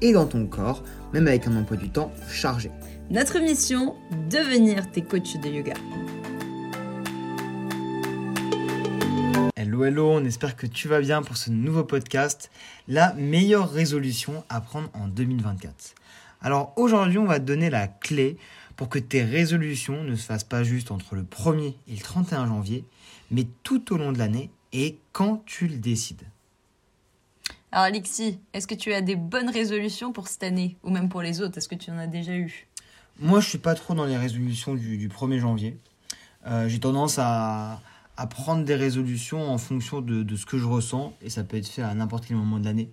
et dans ton corps, même avec un emploi du temps chargé. Notre mission, devenir tes coachs de yoga. Hello, hello, on espère que tu vas bien pour ce nouveau podcast, la meilleure résolution à prendre en 2024. Alors aujourd'hui, on va te donner la clé pour que tes résolutions ne se fassent pas juste entre le 1er et le 31 janvier, mais tout au long de l'année et quand tu le décides. Alors Alexis, est-ce que tu as des bonnes résolutions pour cette année? Ou même pour les autres Est-ce que tu en as déjà eu? Moi, je suis pas trop dans les résolutions du, 1er janvier. Euh, j'ai tendance à, prendre des résolutions en fonction de, ce que je ressens et ça peut être fait à n'importe quel moment de l'année.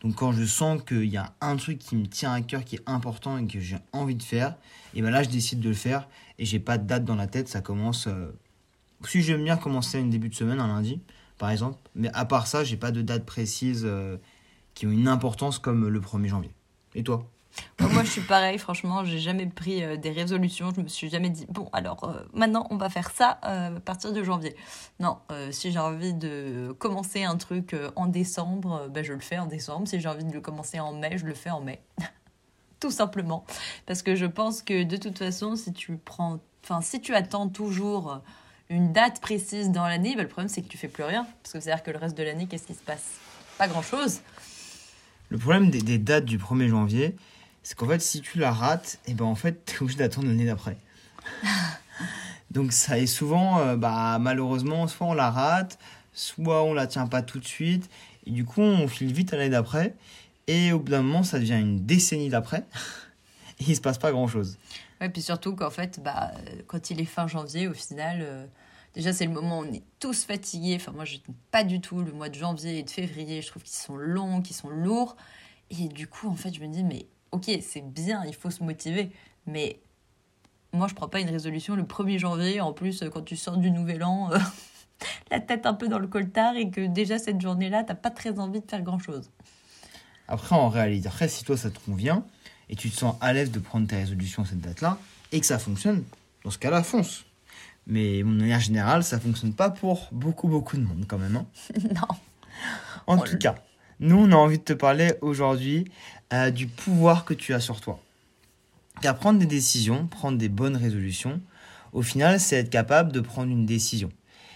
Donc quand je sens qu'il y a un truc qui me tient à cœur, qui est important et que j'ai envie de faire, et ben là je décide de le faire et j'ai pas de date dans la tête, ça commence. Euh, si j'aime bien commencer une début de semaine, un lundi, par exemple, mais à part ça, j'ai pas de date précise euh, qui ont une importance comme le 1er janvier. Et toi? Moi, je suis pareil, franchement, j'ai jamais pris euh, des résolutions. Je me suis jamais dit, bon, alors euh, maintenant, on va faire ça à partir de janvier. Non, si j'ai envie de commencer un truc en décembre, ben, je le fais en décembre. Si j'ai envie de le commencer en mai, je le fais en mai. Tout simplement. Parce que je pense que de toute façon, si tu prends, enfin, si tu attends toujours une date précise dans l'année, ben, le problème, c'est que tu fais plus rien. Parce que c'est-à-dire que le reste de l'année, qu'est-ce qui se passe? Pas grand-chose. Le problème des, des dates du 1er janvier, c'est qu'en fait, si tu la rates, et eh ben en fait, tu es obligé d'attendre l'année d'après. Donc ça est souvent, euh, bah, malheureusement, soit on la rate, soit on la tient pas tout de suite, et du coup on file vite à l'année d'après, et au bout d'un moment ça devient une décennie d'après, et il se passe pas grand chose. Ouais, puis surtout qu'en fait, bah, quand il est fin janvier, au final, euh, déjà c'est le moment où on est tous fatigués. Enfin, moi je n'aime pas du tout le mois de janvier et de février, je trouve qu'ils sont longs, qu'ils sont lourds. Et du coup, en fait, je me dis, mais ok, c'est bien, il faut se motiver, mais moi, je prends pas une résolution le 1er janvier. En plus, quand tu sors du nouvel an, euh, la tête un peu dans le coltard et que déjà cette journée-là, t'as pas très envie de faire grand-chose. Après, en réalité, après, si toi ça te convient et tu te sens à l'aise de prendre tes résolutions à cette date-là et que ça fonctionne, dans ce cas-là, fonce. Mais de manière générale, ça fonctionne pas pour beaucoup, beaucoup de monde quand même. Hein. non. En tout cas, nous, on a envie de te parler aujourd'hui euh, du pouvoir que tu as sur toi. Car prendre des décisions, prendre des bonnes résolutions, au final, c'est être capable de prendre une décision.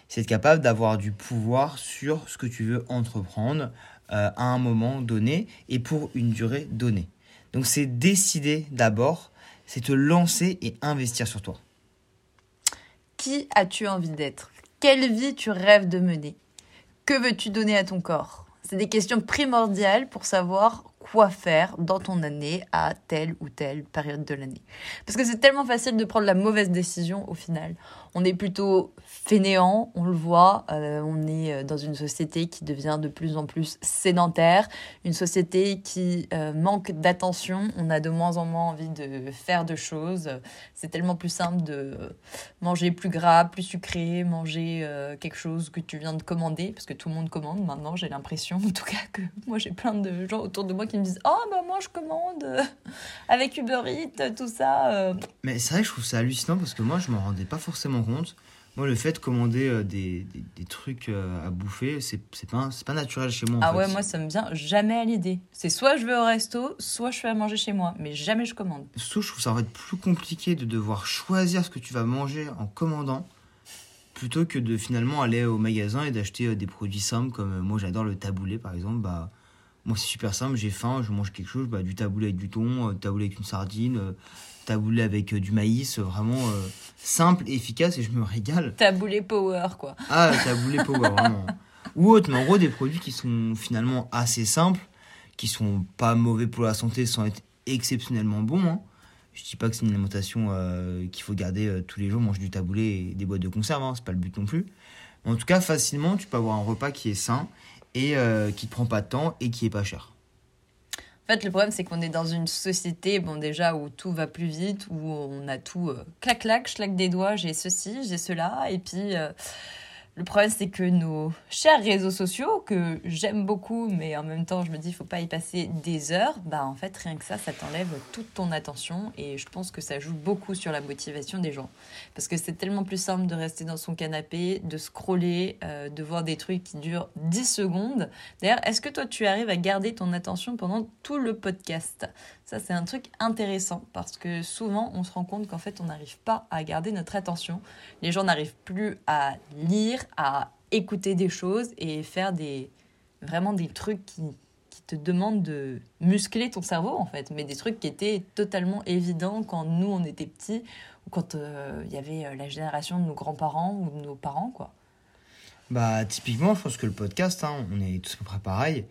C'est être capable d'avoir du pouvoir sur ce que tu veux entreprendre euh, à un moment donné et pour une durée donnée. Donc c'est décider d'abord, c'est te lancer et investir sur toi. Qui as-tu envie d'être? Quelle vie tu rêves de mener? Que veux-tu donner à ton corps? C'est des questions primordiales pour savoir quoi faire dans ton année à telle ou telle période de l'année. Parce que c'est tellement facile de prendre la mauvaise décision au final. On est plutôt fainéant, on le voit, euh, on est euh, dans une société qui devient de plus en plus sédentaire, une société qui euh, manque d'attention, on a de moins en moins envie de faire de choses. C'est tellement plus simple de manger plus gras, plus sucré, manger quelque chose que tu viens de commander, parce que tout le monde commande maintenant, j'ai l'impression, en tout cas que moi j'ai plein de gens autour de moi qui me disent Oh, bah moi je commande avec Uber Eats, tout ça. Mais c'est vrai que je trouve ça hallucinant parce que moi je m'en rendais pas forcément compte. Moi, le fait de commander euh, des, des, trucs euh, à bouffer, c'est pas, pas naturel chez moi. ah ouais, moi, ça me vient jamais à l'idée. C'est soit je vais au resto, soit je fais à manger chez moi, mais jamais je commande. Surtout, je trouve ça va être plus compliqué de devoir choisir ce que tu vas manger en commandant plutôt que de finalement aller au magasin et d'acheter euh, des produits simples comme moi j'adore le taboulé par exemple bah moi c'est super simple j'ai faim je mange quelque chose bah, du taboulé avec du thon taboulé avec une sardine taboulé avec du maïs vraiment simple et efficace et je me régale. Taboulé power, quoi. Ah, taboulé power, vraiment. Ou autre, mais en gros, des produits qui sont finalement assez simples, qui sont pas mauvais pour la santé sans être exceptionnellement bons. Hein. Je dis pas que c'est une alimentation euh, qu'il faut garder euh, tous les jours, manger du taboulé et des boîtes de conserve, hein, c'est pas le but non plus. en tout cas, facilement, tu peux avoir un repas qui est sain et euh, qui te prend pas de temps et qui est pas cher. fait, le problème, c'est qu'on est dans une société, bon, déjà, où tout va plus vite, où on a tout euh, clac, clac, je claque des doigts, j'ai ceci, j'ai cela, et puis. euh, le problème, c'est que nos chers réseaux sociaux, que j'aime beaucoup, mais en même temps, je me dis, il faut pas y passer des heures, bah en fait, rien que ça, ça t'enlève toute ton attention. Et je pense que ça joue beaucoup sur la motivation des gens. Parce que c'est tellement plus simple de rester dans son canapé, de scroller, euh, de voir des trucs qui durent 10 secondes. D'ailleurs, est-ce que toi, tu arrives à garder ton attention pendant tout le podcast? Ça, c'est un truc intéressant parce que souvent, on se rend compte qu'en fait, on n'arrive pas à garder notre attention. Les gens n'arrivent plus à lire, à écouter des choses et faire des vraiment des trucs qui, qui te demandent de muscler ton cerveau en fait, mais des trucs qui étaient totalement évidents quand nous on était petits ou quand euh, il y avait euh, la génération de nos grands-parents ou de nos parents quoi. Bah, typiquement, je pense que le podcast, hein, on est tous à peu près pareil.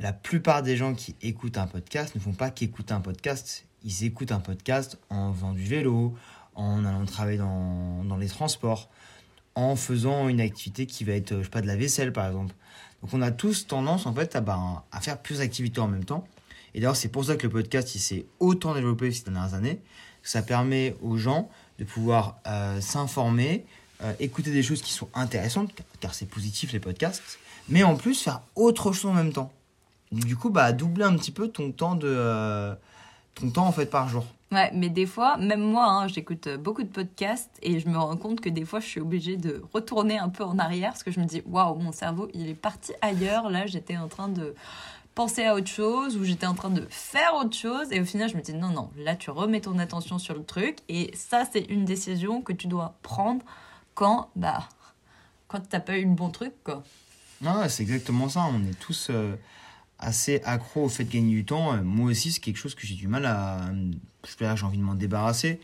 La plupart des gens qui écoutent un podcast ne font pas qu'écouter un podcast. Ils écoutent un podcast en faisant du vélo, en allant travailler dans, dans les transports, en faisant une activité qui va être, je sais pas, de la vaisselle par exemple. Donc on a tous tendance en fait à, bah, à faire plus d'activités en même temps. Et d'ailleurs, c'est pour ça que le podcast il s'est autant développé ces dernières années. Ça permet aux gens de pouvoir euh, s'informer, euh, écouter des choses qui sont intéressantes, car- c'est positif les podcasts, mais en plus faire autre chose en même temps. Du coup, bah, doubler un petit peu ton temps de euh, ton temps en fait par jour. Ouais, mais des fois, même moi, hein, j'écoute beaucoup de podcasts et je me rends compte que des fois, je suis obligée de retourner un peu en arrière parce que je me dis, waouh, mon cerveau, il est parti ailleurs. Là, j'étais en train de penser à autre chose ou j'étais en train de faire autre chose et au final, je me dis, non, non, là, tu remets ton attention sur le truc et ça, c'est une décision que tu dois prendre quand, bah, quand t'as pas eu le bon truc, quoi. Non, ouais, c'est exactement ça. On est tous euh, assez accros au fait de gagner du temps. Euh, Moi aussi, c'est quelque chose que j'ai du mal à. J'ai envie de m'en débarrasser.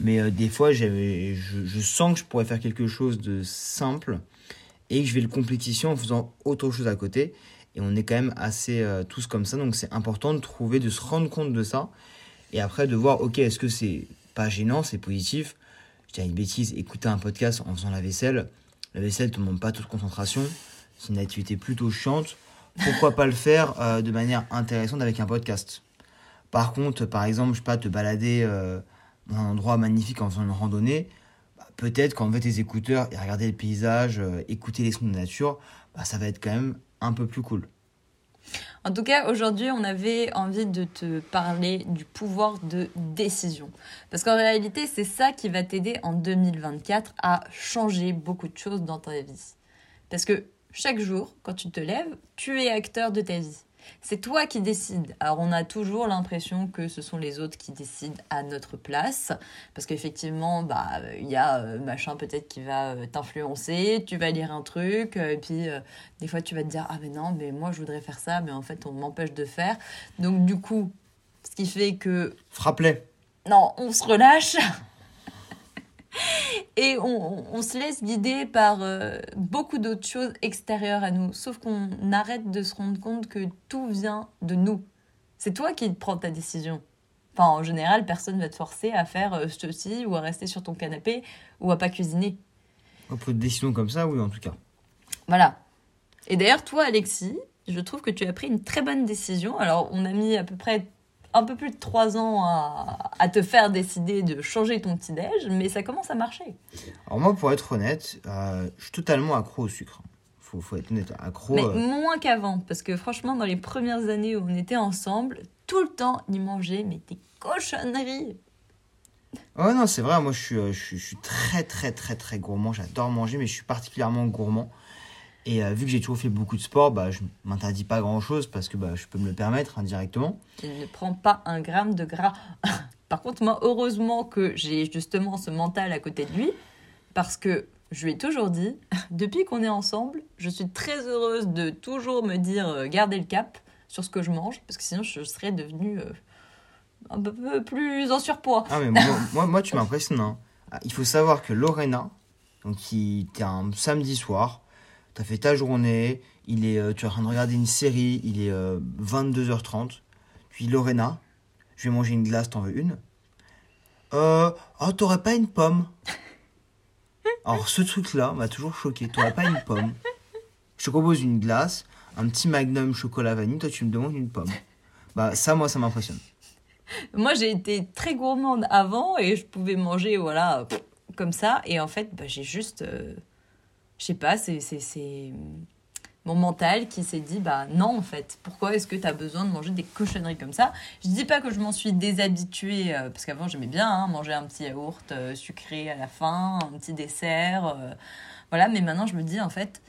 Mais euh, des fois, je, je sens que je pourrais faire quelque chose de simple et que je vais le complétition en faisant autre chose à côté. Et on est quand même assez euh, tous comme ça. Donc, c'est important de trouver, de se rendre compte de ça. Et après, de voir, ok, est-ce que c'est pas gênant, c'est positif? Je dis une bêtise, écouter un podcast en faisant la vaisselle. La vaisselle ne te demande pas toute concentration. C'est une activité plutôt chiante. Pourquoi pas le faire euh, de manière intéressante avec un podcast Par contre, par exemple, je sais pas, te balader euh, dans un endroit magnifique en faisant une randonnée, bah, peut-être qu'en fait tes écouteurs et regarder le paysage, euh, écouter les sons de nature, bah, ça va être quand même un peu plus cool. En tout cas, aujourd'hui, on avait envie de te parler du pouvoir de décision. Parce qu'en réalité, c'est ça qui va t'aider en 2024 à changer beaucoup de choses dans ta vie. Parce que chaque jour, quand tu te lèves, tu es acteur de ta vie. C'est toi qui décides. Alors on a toujours l'impression que ce sont les autres qui décident à notre place, parce qu'effectivement, bah il y a euh, machin peut-être qui va euh, t'influencer. Tu vas lire un truc, euh, et puis des fois tu vas te dire ah mais non mais moi je voudrais faire ça, mais en fait on m'empêche de faire. Donc du coup, ce qui fait que Frappe-les non, on se relâche. Et on, se laisse guider par euh, beaucoup d'autres choses extérieures à nous. Sauf qu'on arrête de se rendre compte que tout vient de nous. C'est toi qui prends ta décision. Enfin, en général, personne va te forcer à faire euh, ceci ou à rester sur ton canapé ou à pas cuisiner. Pour de décisions comme ça, oui, en tout cas. Voilà. Et d'ailleurs, toi, Alexis, je trouve que tu as pris une très bonne décision. Alors, on a mis à peu près un peu plus de trois ans à, à te faire décider de changer ton petit-déj, mais ça commence à marcher. Alors moi, pour être honnête, euh, je suis totalement accro au sucre. Faut, faut être honnête, accro. Mais euh, moins qu'avant, parce que franchement, dans les premières années où on était ensemble, tout le temps, il mangeait mais des cochonneries. Ouais, non, c'est vrai, moi je suis, euh, je, suis, je suis très très très très gourmand, j'adore manger, mais je suis particulièrement gourmand. Et euh, vu que j'ai toujours fait beaucoup de sport, bah, je m'interdis pas grand chose parce que bah, je peux me le permettre indirectement. Il ne prend pas un gramme de gras. Par contre, moi, heureusement que j'ai justement ce mental à côté de lui, parce que je lui ai toujours dit, depuis qu'on est ensemble, je suis très heureuse de toujours me dire euh, garder le cap sur ce que je mange, parce que sinon je serais devenue euh, un peu plus en surpoids. Ah, mais moi, moi, moi, tu m'impressionnes. hein. Ah, Il faut savoir que Lorena, donc qui était un samedi soir, tu as fait ta journée, il est, euh, tu es en train de regarder une série, il est euh, 22h30. Puis Lorena, je vais manger une glace, t'en veux une Euh, oh, t'aurais pas une pomme Alors ce truc-là m'a toujours choqué, t'aurais pas une pomme Je te propose une glace, un petit magnum chocolat vanille, toi tu me demandes une pomme. Bah ça, moi, ça m'impressionne. Moi, j'ai été très gourmande avant et je pouvais manger, voilà, comme ça. Et en fait, bah, j'ai juste. euh, je sais pas, c'est. mon mental qui s'est dit bah non en fait pourquoi est-ce que tu as besoin de manger des cochonneries comme ça? Je dis pas que je m'en suis déshabituée euh, parce qu'avant j'aimais bien hein, manger un petit yaourt euh, sucré à la fin un petit dessert euh, voilà mais maintenant je me dis en fait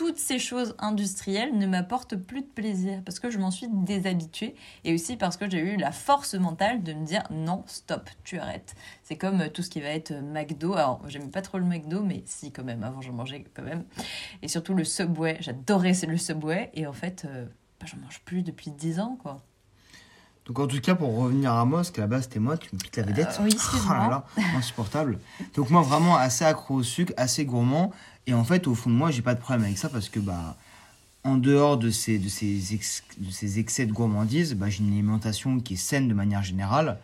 toutes ces choses industrielles ne m'apportent plus de plaisir parce que je m'en suis déshabituée et aussi parce que j'ai eu la force mentale de me dire non, stop, tu arrêtes. C'est comme euh, tout ce qui va être euh, McDo. Alors, j'aimais pas trop le McDo, mais si, quand même, avant j'en mangeais quand même. Et surtout le Subway, j'adorais le Subway et en fait, euh, bah, j'en mange plus depuis 10 ans quoi. Donc en tout cas, pour revenir à moi, parce qu'à la base c'était moi, tu me piques la vedette. Euh, oui, excuse-moi. Oh là là, insupportable. Donc moi vraiment assez accro au sucre, assez gourmand. Et en fait, au fond de moi, j'ai pas de problème avec ça parce que bah, en dehors de ces, de ces, ex- de ces excès de gourmandise, bah, j'ai une alimentation qui est saine de manière générale.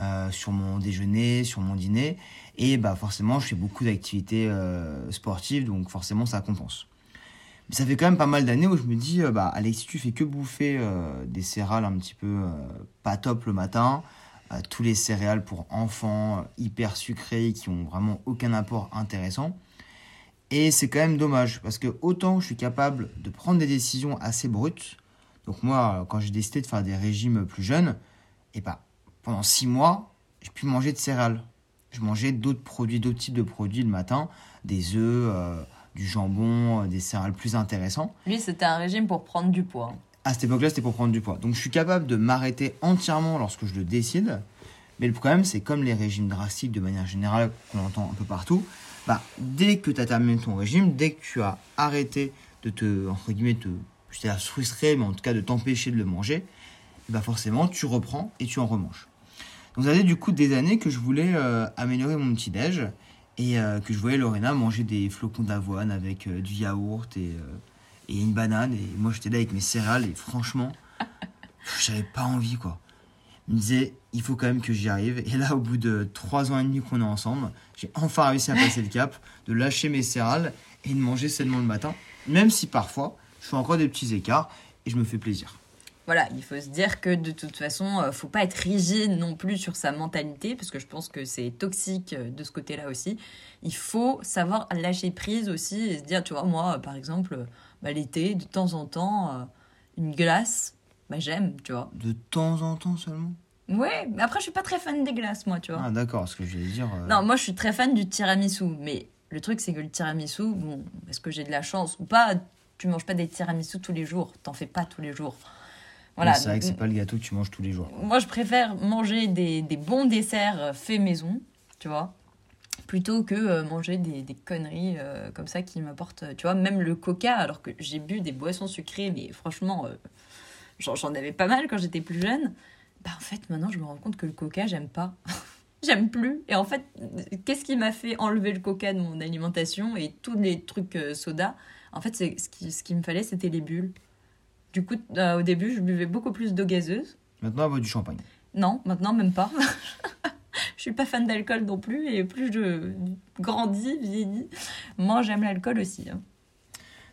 euh, sur mon déjeuner, sur mon dîner. Et bah forcément, je fais beaucoup d'activités euh, sportives, donc forcément, ça compense. Ça fait quand même pas mal d'années où je me dis, euh, bah Alex, si tu fais que bouffer euh, des céréales un petit peu euh, pas top le matin, tous les céréales pour enfants hyper sucrés qui ont vraiment aucun apport intéressant. Et c'est quand même dommage parce que autant je suis capable de prendre des décisions assez brutes. Donc moi, quand j'ai décidé de faire des régimes plus jeunes, et bah pendant six mois, j'ai pu manger de céréales. Je mangeais d'autres produits, d'autres types de produits le matin, des œufs, du jambon, euh, des céréales plus intéressants. Lui, c'était un régime pour prendre du poids. À cette époque-là, c'était pour prendre du poids. Donc je suis capable de m'arrêter entièrement lorsque je le décide. Mais le problème, c'est comme les régimes drastiques de manière générale qu'on entend un peu partout, bah, dès que tu as terminé ton régime, dès que tu as arrêté de te, entre guillemets, te, je pas, frustrer, mais en tout cas de t'empêcher de le manger, bah forcément, tu reprends et tu en remanges. Donc ça faisait du coup des années que je voulais euh, améliorer mon petit-déj et euh, que je voyais Lorena manger des flocons d'avoine avec euh, du yaourt et, euh, et une banane. Et moi, j'étais là avec mes céréales et franchement, j'avais pas envie quoi. Je me disais, il faut quand même que j'y arrive. Et là, au bout de trois ans et demi qu'on est ensemble, j'ai enfin réussi à passer le cap de lâcher mes céréales et de manger sainement le matin. Même si parfois, je fais encore des petits écarts et je me fais plaisir. Voilà, il faut se dire que de toute façon, euh, faut pas être rigide non plus sur sa mentalité, parce que je pense que c'est toxique euh, de ce côté-là aussi. Il faut savoir lâcher prise aussi et se dire, tu vois, moi, par exemple, euh, bah, l'été, de temps en temps, une glace, bah, j'aime, tu vois. De temps en temps seulement? Ouais, mais après, je suis pas très fan des glaces, moi, tu vois. Ah, d'accord, ce que je vais dire. euh, Non, moi, je suis très fan du tiramisu, mais le truc, c'est que le tiramisu, bon, est-ce que j'ai de la chance ou pas? Tu manges pas des tiramisu tous les jours, t'en fais pas tous les jours. Voilà. C'est vrai que c'est pas le gâteau que tu manges tous les jours. moi, je préfère manger des, des bons desserts euh, faits maison, tu vois, plutôt que euh, manger des, des conneries euh, comme ça qui m'apportent, tu vois, même le coca, alors que j'ai bu des boissons sucrées, mais franchement, euh, j'en avais pas mal quand j'étais plus jeune. Bah, en fait, maintenant, je me rends compte que le coca, j'aime pas. j'aime plus. Et en fait, qu'est-ce qui m'a fait enlever le coca de mon alimentation et tous les trucs soda? En fait, ce qui, ce qu'il me fallait, c'était les bulles. Du coup, euh, au début, je buvais beaucoup plus d'eau gazeuse. Maintenant, elle boit du champagne. Non, maintenant même pas. je suis pas fan d'alcool non plus et plus je grandis, vieillis, moins j'aime l'alcool aussi. hein.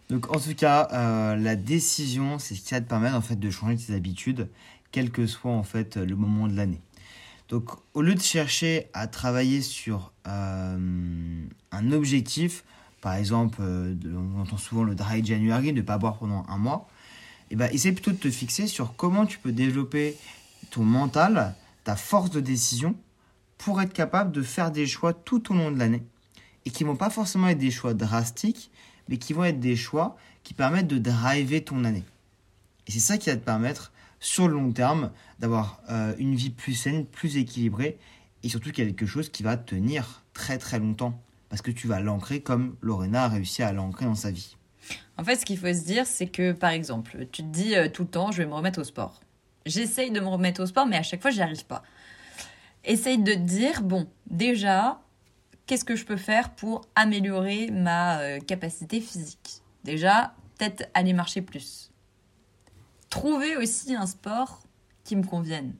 Donc en tout cas, euh, la décision, c'est ce qui va te permettre en fait de changer tes habitudes, quel que soit en fait le moment de l'année. Donc au lieu de chercher à travailler sur euh, un objectif, par exemple, on entend souvent le dry January, ne pas boire pendant un mois, et ben essaie plutôt de te fixer sur comment tu peux développer ton mental, ta force de décision, pour être capable de faire des choix tout au long de l'année, et qui vont pas forcément être des choix drastiques, mais qui vont être des choix qui permettent de driver ton année. Et c'est ça qui va te permettre, sur le long terme, d'avoir euh, une vie plus saine, plus équilibrée, et surtout quelque chose qui va tenir très très longtemps. Parce que tu vas l'ancrer comme Lorena a réussi à l'ancrer dans sa vie. En fait, ce qu'il faut se dire, c'est que par exemple, tu te dis euh, tout le temps, je vais me remettre au sport. J'essaye de me remettre au sport, mais à chaque fois, j'y arrive pas. Essaye de te dire, bon, déjà, qu'est-ce que je peux faire pour améliorer ma euh, capacité physique? Déjà, peut-être aller marcher plus. Trouver aussi un sport qui me convienne.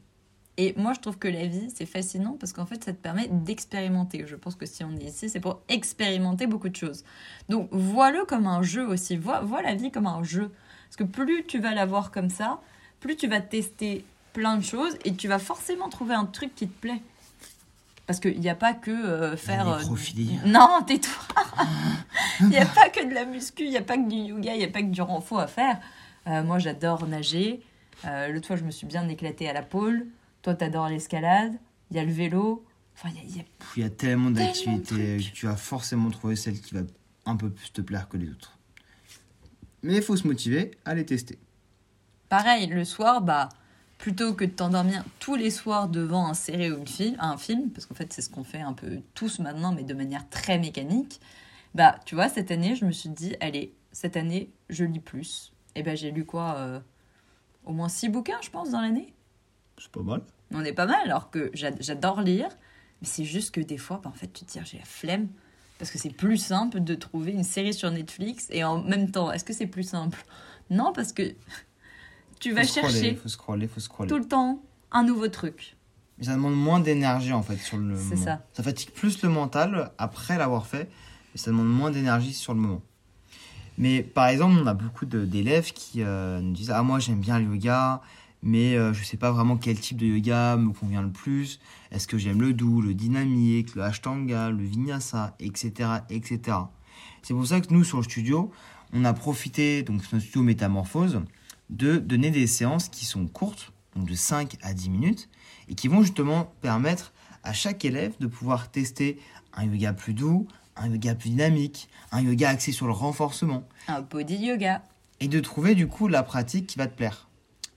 Et moi, je trouve que la vie, c'est fascinant parce qu'en fait, ça te permet d'expérimenter. Je pense que si on est ici, c'est pour expérimenter beaucoup de choses. Donc, vois-le comme un jeu aussi. Vois, vois la vie comme un jeu. Parce que plus tu vas la voir comme ça, plus tu vas tester plein de choses et tu vas forcément trouver un truc qui te plaît. Parce qu'il n'y a pas que euh, faire. Euh, non, tais-toi. Il n'y a pas que de la muscu, il n'y a pas que du yoga, il n'y a pas que du renfort à faire. Euh, moi, j'adore nager. L'autre fois, je me suis bien éclatée à la pôle. Toi, t'adores l'escalade. Il y a le vélo. Enfin, il y a- y tellement d'activités tu vas forcément trouver celle qui va un peu plus te plaire que les autres. Mais il faut se motiver à les tester. Pareil, le soir, bah, plutôt que de t'endormir tous les soirs devant un série ou un film, parce qu'en fait c'est ce qu'on fait un peu tous maintenant, mais de manière très mécanique, bah, tu vois, cette année, je me suis dit, allez, cette année, je lis plus. Et ben j'ai lu quoi euh, Au moins six bouquins, je pense, dans l'année? C'est pas mal. On est pas mal, alors que j'a- j'adore lire, mais c'est juste que des fois, bah, en fait, tu te dis, j'ai la flemme. Parce que c'est plus simple de trouver une série sur Netflix et en même temps, est-ce que c'est plus simple? Non, parce que tu vas faut scroller, chercher faut scroller, faut scroller. tout le temps un nouveau truc. Mais ça demande moins d'énergie en fait sur le C'est moment. ça. Ça fatigue plus le mental après l'avoir fait, mais ça demande moins d'énergie sur le moment. Mais par exemple, on a beaucoup de- d'élèves qui euh, nous disent Ah, moi j'aime bien le yoga, mais euh, je sais pas vraiment quel type de yoga me convient le plus. Est-ce que j'aime le doux, le dynamique, le ashtanga, le vinyasa, etc. etc. C'est pour ça que nous, sur le studio, on a profité, donc notre studio Métamorphose, de donner des séances qui sont courtes, donc de 5 à 10 minutes, et qui vont justement permettre à chaque élève de pouvoir tester un yoga plus doux, un yoga plus dynamique, un yoga axé sur le renforcement, Un body yoga. et de trouver du coup la pratique qui va te plaire.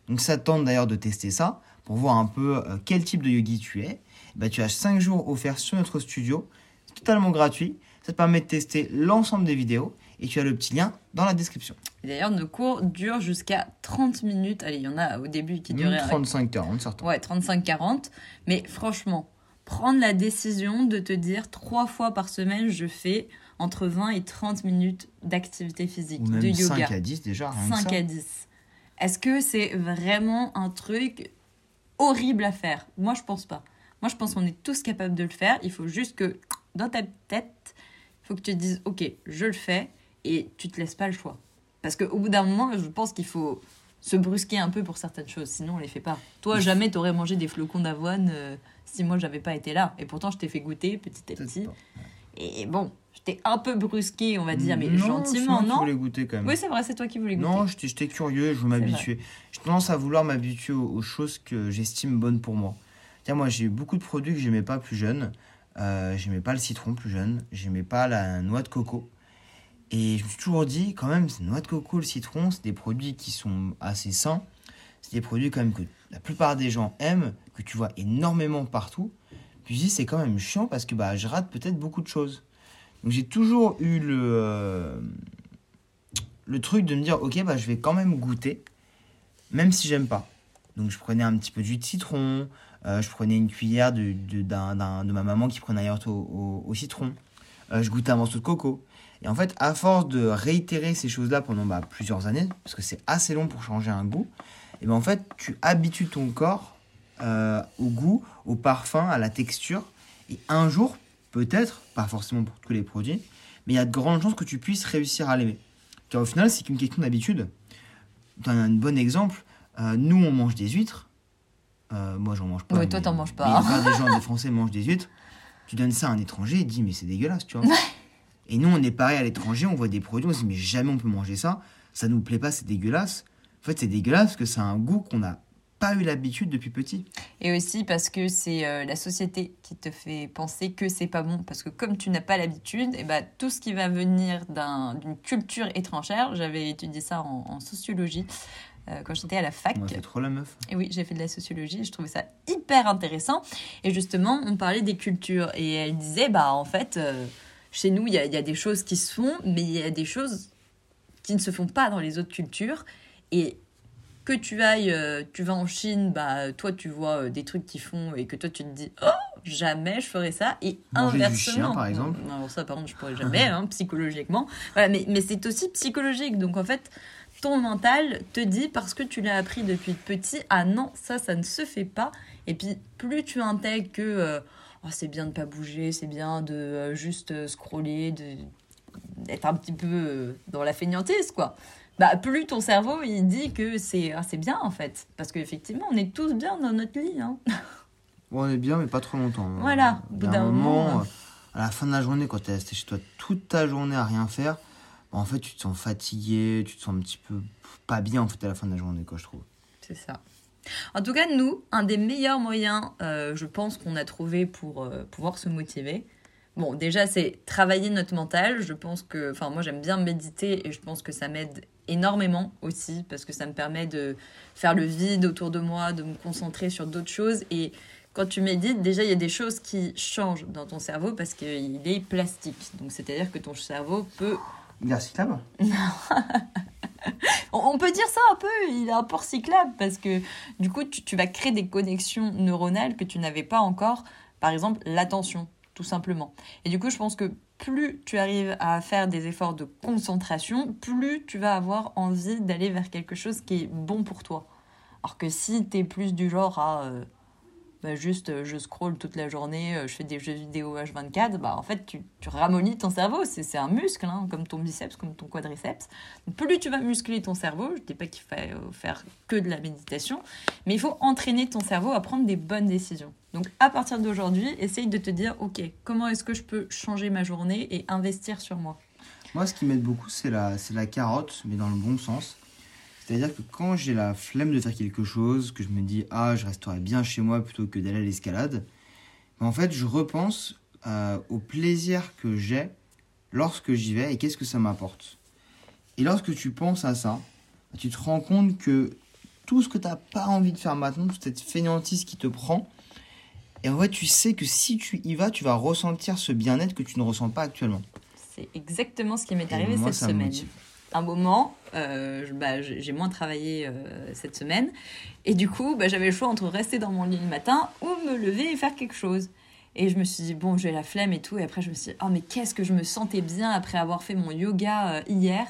Donc ça te tente d'ailleurs de tester ça pour voir un peu euh, quel type de yogi tu es. Bah, tu as 5 jours offerts sur notre studio, c'est totalement gratuit, ça te permet de tester l'ensemble des vidéos et tu as le petit lien dans la description. D'ailleurs, nos cours durent jusqu'à 30 minutes. Allez, il y en a au début qui duraient 35-40 certains. ouais, 35-40. Mais franchement, prendre la décision de te dire trois fois par semaine, je fais entre 20 et 30 minutes d'activité physique, Ou de même yoga. 5 à 10 déjà. rien que 5 ça. à 10. Est-ce que c'est vraiment un truc horrible à faire? Moi, je pense pas. Moi, je pense qu'on est tous capables de le faire. Il faut juste que, dans ta tête, il faut que tu te dises, ok, je le fais, et tu te laisses pas le choix. Parce qu'au bout d'un moment, je pense qu'il faut se brusquer un peu pour certaines choses, sinon on les fait pas. Toi, jamais t'aurais mangé des flocons d'avoine euh, si moi j'avais pas été là. Et pourtant, je t'ai fait goûter petit à petit. Et bon, t'ai un peu brusqué, on va dire, mais Non, gentiment, moi qui non voulais goûter quand même. Oui, c'est vrai, c'est toi qui voulais goûter. Non, j'étais j'étais curieux, je veux m'habituer. J'ai tendance à vouloir m'habituer aux, aux choses que j'estime bonnes pour moi. Tiens, moi, j'ai eu beaucoup de produits que j'aimais pas plus jeune. Euh, j'aimais pas le citron plus jeune. J'aimais pas la noix de coco. Et je me suis toujours dit, quand même, cette noix de coco, le citron, c'est des produits qui sont assez sains. C'est des produits quand même que la plupart des gens aiment, que tu vois énormément partout. Puis je dis, c'est quand même chiant parce que bah, je rate peut-être beaucoup de choses. Donc j'ai toujours eu le, euh, le truc de me dire, ok, bah, je vais quand même goûter, même si j'aime pas. Donc je prenais un petit peu de de citron, euh, je prenais une cuillère de, de, de ma maman qui prenait un yaourt au, citron, euh, je goûtais un morceau de coco. Et en fait, à force de réitérer ces choses-là pendant bah, plusieurs années, parce que c'est assez long pour changer un goût, et ben en fait, tu habitues ton corps au goût, au parfum, à la texture. Et un jour, peut-être, pas forcément pour tous les produits, mais il y a de grandes chances que tu puisses réussir à l'aimer. Car au final, c'est qu'une question d'habitude. Tu as un bon exemple. euh, nous, on mange des huîtres. Euh, moi, j'en mange pas. Ouais, toi, t'en manges pas, mais hein. Des gens, des Français mangent des huîtres. Tu donnes ça à un étranger, il dit, mais c'est dégueulasse, tu vois. Et nous, on est pareil à l'étranger, on voit des produits, on se dit, mais jamais on peut manger ça. Ça nous plaît pas, c'est dégueulasse. En fait, c'est dégueulasse parce que a un goût qu'on n'a pas eu l'habitude depuis petit. Et aussi parce que c'est euh, la société qui te fait penser que c'est pas bon. Parce que comme tu n'as pas l'habitude, et ben tout ce qui va venir d'un- d'une culture étrangère, j'avais étudié ça en, en sociologie euh, quand j'étais à la fac. Trop la meuf. Et oui, j'ai fait de la sociologie je trouvais ça hyper intéressant. Et justement, on parlait des cultures et elle disait, bah en fait, euh, chez nous, il y y a des choses qui se font, mais il y a des choses qui ne se font pas dans les autres cultures. Et que tu ailles, euh, tu vas en Chine, bah toi tu vois euh, des trucs qui font et que toi tu te dis, oh, jamais je ferais ça. Et Manger du inversement. chien, par exemple. Non, alors ça, par contre, je pourrais jamais, hein, psychologiquement. Voilà, mais, mais c'est aussi psychologique. Donc en fait, ton mental te dit parce que tu l'as appris depuis petit, ah non, ça, ça ne se fait pas. Et puis plus tu intègres que euh, oh, c'est bien de pas bouger, c'est bien de euh, juste scroller, de d'être un petit peu dans la fainéantise, quoi. Bah, plus ton cerveau il dit que c'est ah, c'est bien en fait. Parce qu'effectivement, on est tous bien dans notre lit. Hein. on est bien, mais pas trop longtemps. Voilà, au bout d'un moment, euh, à la fin de la journée, quand tu es resté chez toi toute ta journée à rien faire, bah, en fait, tu te sens fatigué, tu te sens un petit peu pas bien en fait à la fin de la journée, quoi, je trouve. C'est ça. En tout cas, nous, un des meilleurs moyens, euh, je pense, qu'on a trouvé pour euh, pouvoir se motiver, Bon, déjà, c'est travailler notre mental. Je pense que, enfin, moi, j'aime bien méditer et je pense que ça m'aide énormément aussi parce que ça me permet de faire le vide autour de moi, de me concentrer sur d'autres choses. Et quand tu médites, déjà, il y a des choses qui changent dans ton cerveau parce qu'il est plastique. Donc, c'est-à-dire que ton cerveau peut. Il est recyclable On peut dire ça un peu, il est un peu recyclable parce que du coup, tu, tu vas créer des connexions neuronales que tu n'avais pas encore. Par exemple, l'attention tout simplement. Et du coup, je pense que plus tu arrives à faire des efforts de concentration, plus tu vas avoir envie d'aller vers quelque chose qui est bon pour toi. Alors que si tu es plus du genre à euh, bah, juste euh, je scroll toute la journée, euh, je fais des jeux vidéo H24, bah en fait tu, tu ton cerveau, c'est un muscle, hein, comme ton biceps, comme ton quadriceps. Plus tu vas muscler ton cerveau, je ne dis pas qu'il faut faire que de la méditation, mais il faut entraîner ton cerveau à prendre des bonnes décisions. Donc à partir d'aujourd'hui, essaye de te dire, ok, comment est-ce que je peux changer ma journée et investir sur moi? Moi, ce qui m'aide beaucoup, c'est la, la carotte, mais dans le bon sens. C'est-à-dire que quand j'ai la flemme de faire quelque chose, que je me dis ah je resterai bien chez moi plutôt que d'aller à l'escalade, ben, en fait je repense euh, au plaisir que j'ai lorsque j'y vais et qu'est-ce que ça m'apporte. Et lorsque tu penses à ça, tu te rends compte que tout ce que tu n'as pas envie de faire maintenant, toute cette fainéantise qui te prend, et en fait tu sais que si tu y vas, tu vas ressentir ce bien-être que tu ne ressens pas actuellement. C'est exactement ce qui m'est arrivé cette semaine un moment, euh, bah, j'ai moins travaillé euh, cette semaine. Et du coup, bah, j'avais le choix entre rester dans mon lit le matin ou me lever et faire quelque chose. Et je me suis dit, bon, j'ai la flemme et tout. Et après, je me suis dit, oh, mais qu'est-ce que je me sentais bien après avoir fait mon yoga euh, hier.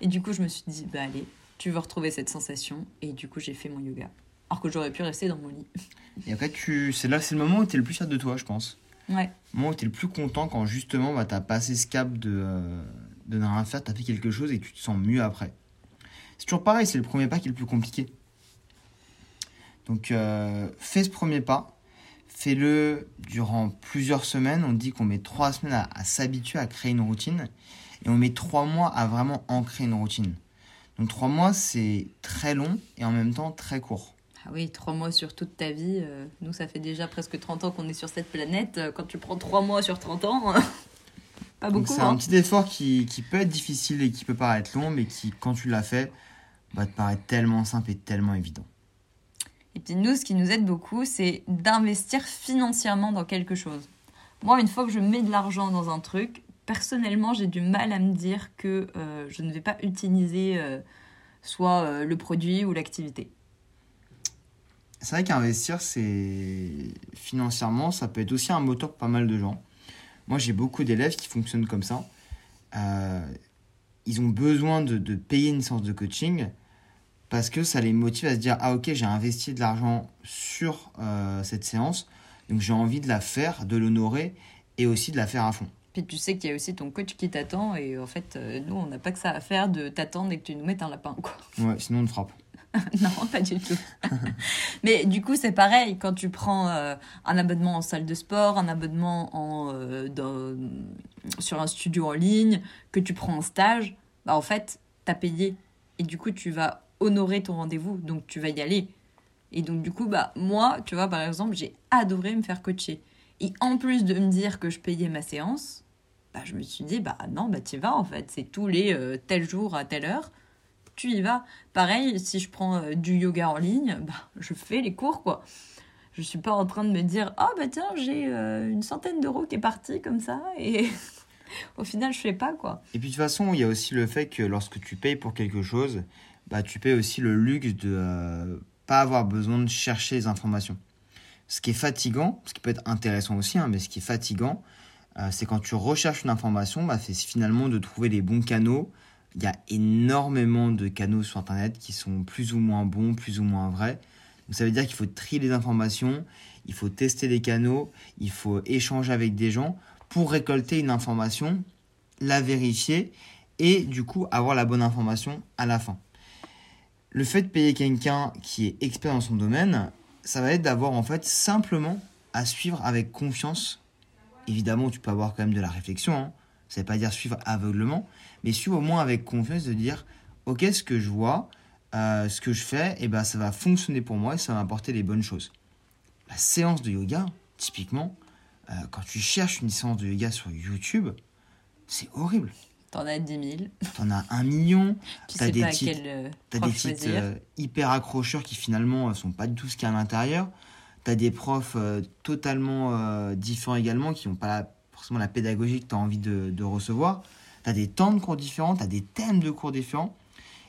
Et du coup, je me suis dit, bah allez, tu veux retrouver cette sensation. Et du coup, j'ai fait mon yoga. Alors que j'aurais pu rester dans mon lit. Et après, tu... c'est là, c'est le moment où tu es le plus fier de toi, je pense. Ouais. Le moment où tu es le plus content quand justement, bah, tu as passé ce cap de de ne rien faire, tu as fait quelque chose et tu te sens mieux après. C'est toujours pareil, c'est le premier pas qui est le plus compliqué. Donc euh, fais ce premier pas, fais-le durant plusieurs semaines. On dit qu'on met trois semaines à, s'habituer à créer une routine et on met trois mois à vraiment ancrer une routine. Donc trois mois, c'est très long et en même temps très court. Ah oui, trois mois sur toute ta vie. Euh, nous, ça fait déjà presque 30 ans qu'on est sur cette planète. Quand tu prends trois mois sur 30 ans, C'est un hein. petit effort qui, qui, peut être difficile et qui peut paraître long, mais qui, quand tu l'as fait, va te paraître tellement simple et tellement évident. Et puis nous, ce qui nous aide beaucoup, c'est d'investir financièrement dans quelque chose. Moi, une fois que je mets de l'argent dans un truc, personnellement, j'ai du mal à me dire que euh, je ne vais pas utiliser euh, soit euh, le produit ou l'activité. C'est vrai qu'investir, c'est financièrement, ça peut être aussi un moteur pour pas mal de gens. Moi, j'ai beaucoup d'élèves qui fonctionnent comme ça. Euh, ils ont besoin de, de, payer une séance de coaching parce que ça les motive à se dire Ah, ok, j'ai investi de l'argent sur euh, cette séance, donc j'ai envie de la faire, de l'honorer et aussi de la faire à fond. Puis tu sais qu'il y a aussi ton coach qui t'attend et en fait, euh, nous, on n'a pas que ça à faire de t'attendre et que tu nous mettes un lapin. Quoi. Ouais, sinon on te frappe. non, pas du tout. Mais du coup, c'est pareil, quand tu prends euh, un abonnement en salle de sport, un abonnement en, euh, sur un studio en ligne, que tu prends un stage, bah en fait, tu as payé. Et du coup, tu vas honorer ton rendez-vous, donc tu vas y aller. Et donc, du coup, bah, moi, tu vois, par exemple, j'ai adoré me faire coacher. Et en plus de me dire que je payais ma séance, bah, je me suis dit, bah non, bah tu vas en fait. C'est tous les euh, tel jour à telle heure tu y vas. Pareil, si je prends euh, du yoga en ligne, bah, je fais les cours, quoi. Je suis pas en train de me dire, oh bah tiens, j'ai euh, une centaine d'euros qui est partie comme ça, et au final, je fais pas, quoi. Et puis de toute façon, il y a aussi le fait que lorsque tu payes pour quelque chose, bah, tu payes aussi le luxe de euh, pas avoir besoin de chercher les informations. Ce qui est fatigant, ce qui peut être intéressant aussi, hein, mais ce qui est fatigant, c'est quand tu recherches une information, bah, c'est finalement de trouver les bons canaux, il y a énormément de canaux sur Internet qui sont plus ou moins bons, plus ou moins vrais. Donc ça veut dire qu'il faut trier les informations, il faut tester les canaux, il faut échanger avec des gens pour récolter une information, la vérifier et du coup avoir la bonne information à la fin. Le fait de payer quelqu'un qui est expert dans son domaine, ça va être d'avoir en fait simplement à suivre avec confiance. Évidemment, tu peux avoir quand même de la réflexion, hein. Ça ne veut pas dire suivre aveuglement, mais suivre au moins avec confiance de dire, ok, ce que je vois, euh, ce que je fais, et eh ben, ça va fonctionner pour moi et ça va m'apporter les bonnes choses. La séance de yoga, typiquement, euh, quand tu cherches une séance de yoga sur YouTube, c'est horrible. T'en as 10 000. T'en as un million. Tu sais des pas titres, quel euh, T'as des titres euh, hyper accrocheurs qui finalement euh, sont pas du tout ce qu'il y a à l'intérieur. T'as des profs euh, totalement euh, différents également qui n'ont pas la- forcément la pédagogie que tu as envie de, recevoir. T'as des temps de cours différents, t'as des thèmes de cours différents.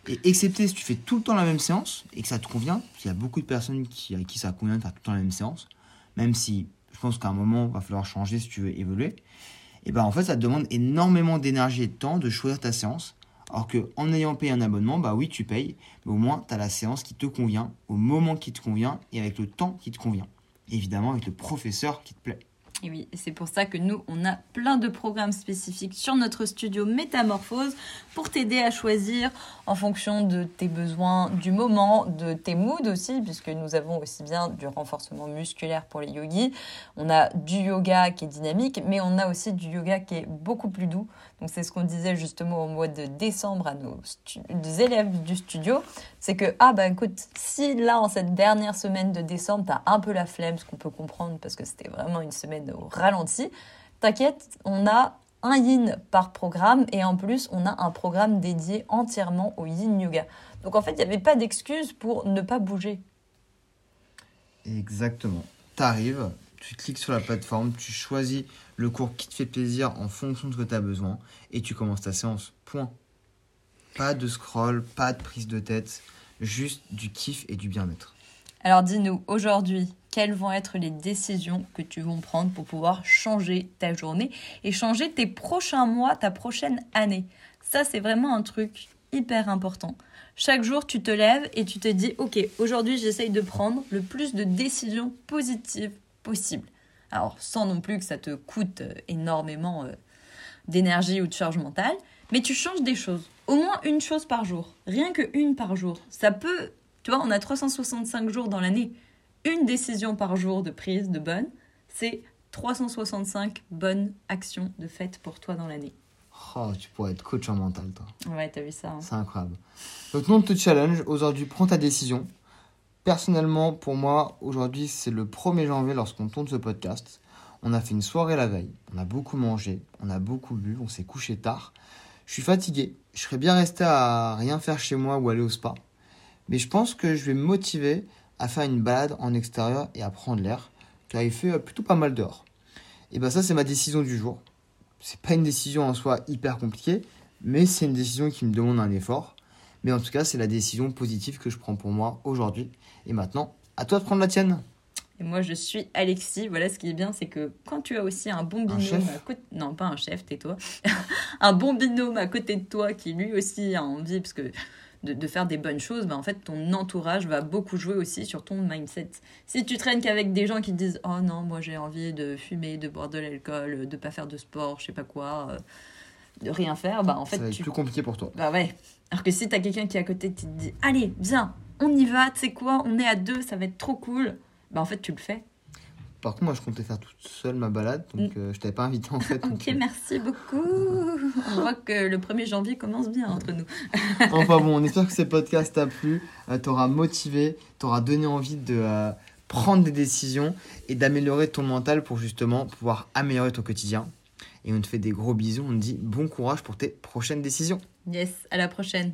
Et excepté si tu fais tout le temps la même séance et que ça te convient, parce qu'il y a beaucoup de personnes qui, à qui ça convient de faire tout le temps la même séance, même si je pense qu'à un moment, il va falloir changer si tu veux évoluer. Et ben en fait, ça te demande énormément d'énergie et de temps de choisir ta séance. Alors que en ayant payé un abonnement, bah oui, tu payes, mais au moins tu as la séance qui te convient, au moment qui te convient et avec le temps qui te convient. Évidemment, avec le professeur qui te plaît. Et oui, c'est pour ça que nous, on a plein de programmes spécifiques sur notre studio Métamorphose pour t'aider à choisir en fonction de tes besoins du moment, de tes moods aussi, puisque nous avons aussi bien du renforcement musculaire pour les yogis. On a du yoga qui est dynamique, mais on a aussi du yoga qui est beaucoup plus doux. Donc c'est ce qu'on disait justement au mois de décembre à nos élèves du studio, c'est que ah bah écoute, si là en cette dernière semaine de décembre, t'as un peu la flemme, ce qu'on peut comprendre parce que c'était vraiment une semaine au ralenti, t'inquiète, on a un yin par programme et en plus on a un programme dédié entièrement au yin yoga. Donc en fait, il n'y avait pas d'excuse pour ne pas bouger. Exactement. Tu arrives, tu cliques sur la plateforme, tu choisis le cours qui te fait plaisir en fonction de ce que tu as besoin et tu commences ta séance. Point. Pas de scroll, pas de prise de tête, juste du kiff et du bien-être. Alors dis-nous aujourd'hui, quelles vont être les décisions que tu vas prendre pour pouvoir changer ta journée et changer tes prochains mois, ta prochaine année. Ça, c'est vraiment un truc hyper important. Chaque jour, tu te lèves et tu te dis, ok, aujourd'hui, j'essaye de prendre le plus de décisions positives possible. Alors, sans non plus que ça te coûte euh, énormément euh, d'énergie ou de charge mentale, mais tu changes des choses. Au moins une chose par jour. Rien que une par jour. Ça peut, tu vois, on a 365 jours dans l'année. Une décision par jour de prise de bonne, c'est 365 bonnes actions de faites pour toi dans l'année. Oh, tu pourrais être coach en mental, toi. Ouais, t'as vu ça. hein. C'est incroyable. Donc, non, te challenge. Aujourd'hui, prends ta décision. Personnellement, pour moi, aujourd'hui, c'est le 1er janvier lorsqu'on tourne ce podcast. On a fait une soirée la veille. On a beaucoup mangé. On a beaucoup bu. On s'est couché tard. Je suis fatigué. Je serais bien resté à rien faire chez moi ou aller au spa. Mais je pense que je vais me motiver à faire une balade en extérieur et à prendre l'air. Car il fait euh, plutôt pas mal dehors. Et ben ça, c'est ma décision du jour. C'est pas une décision en soi hyper compliquée, mais c'est une décision qui me demande un effort. Mais en tout cas, c'est la décision positive que je prends pour moi aujourd'hui. Et maintenant, à toi de prendre la tienne. Et moi, je suis Alexis. Voilà, ce qui est bien, c'est que quand tu as aussi un bon binôme chef à côté... Non, pas un chef, tais-toi. un bon binôme à côté de toi qui lui aussi a envie parce que de, de faire des bonnes choses, bah, en fait, ton entourage va beaucoup jouer aussi sur ton mindset. Si tu traînes qu'avec des gens qui te disent « Oh non, moi j'ai envie de fumer, de boire de l'alcool, de pas faire de sport, je sais pas quoi, euh, de rien faire », bah en ça fait, va être tu plus compliqué pour toi. bah ouais. Alors que si t'as quelqu'un qui est à côté qui te dit Allez, viens, on y va, tu sais quoi, on est à deux, ça va être trop cool. Bah en fait, tu le fais. Par contre, moi, je comptais faire toute seule ma balade, donc euh, je t'avais pas invité en fait. donc, Ok, euh, merci beaucoup. On voit que le 1er janvier commence bien entre nous. Enfin bon, on espère que ce podcast t'a plu, euh, t'aura motivé, t'aura donné envie de euh, prendre des décisions et d'améliorer ton mental pour justement pouvoir améliorer ton quotidien. Et on te fait des gros bisous, on te dit bon courage pour tes prochaines décisions. Yes, à la prochaine.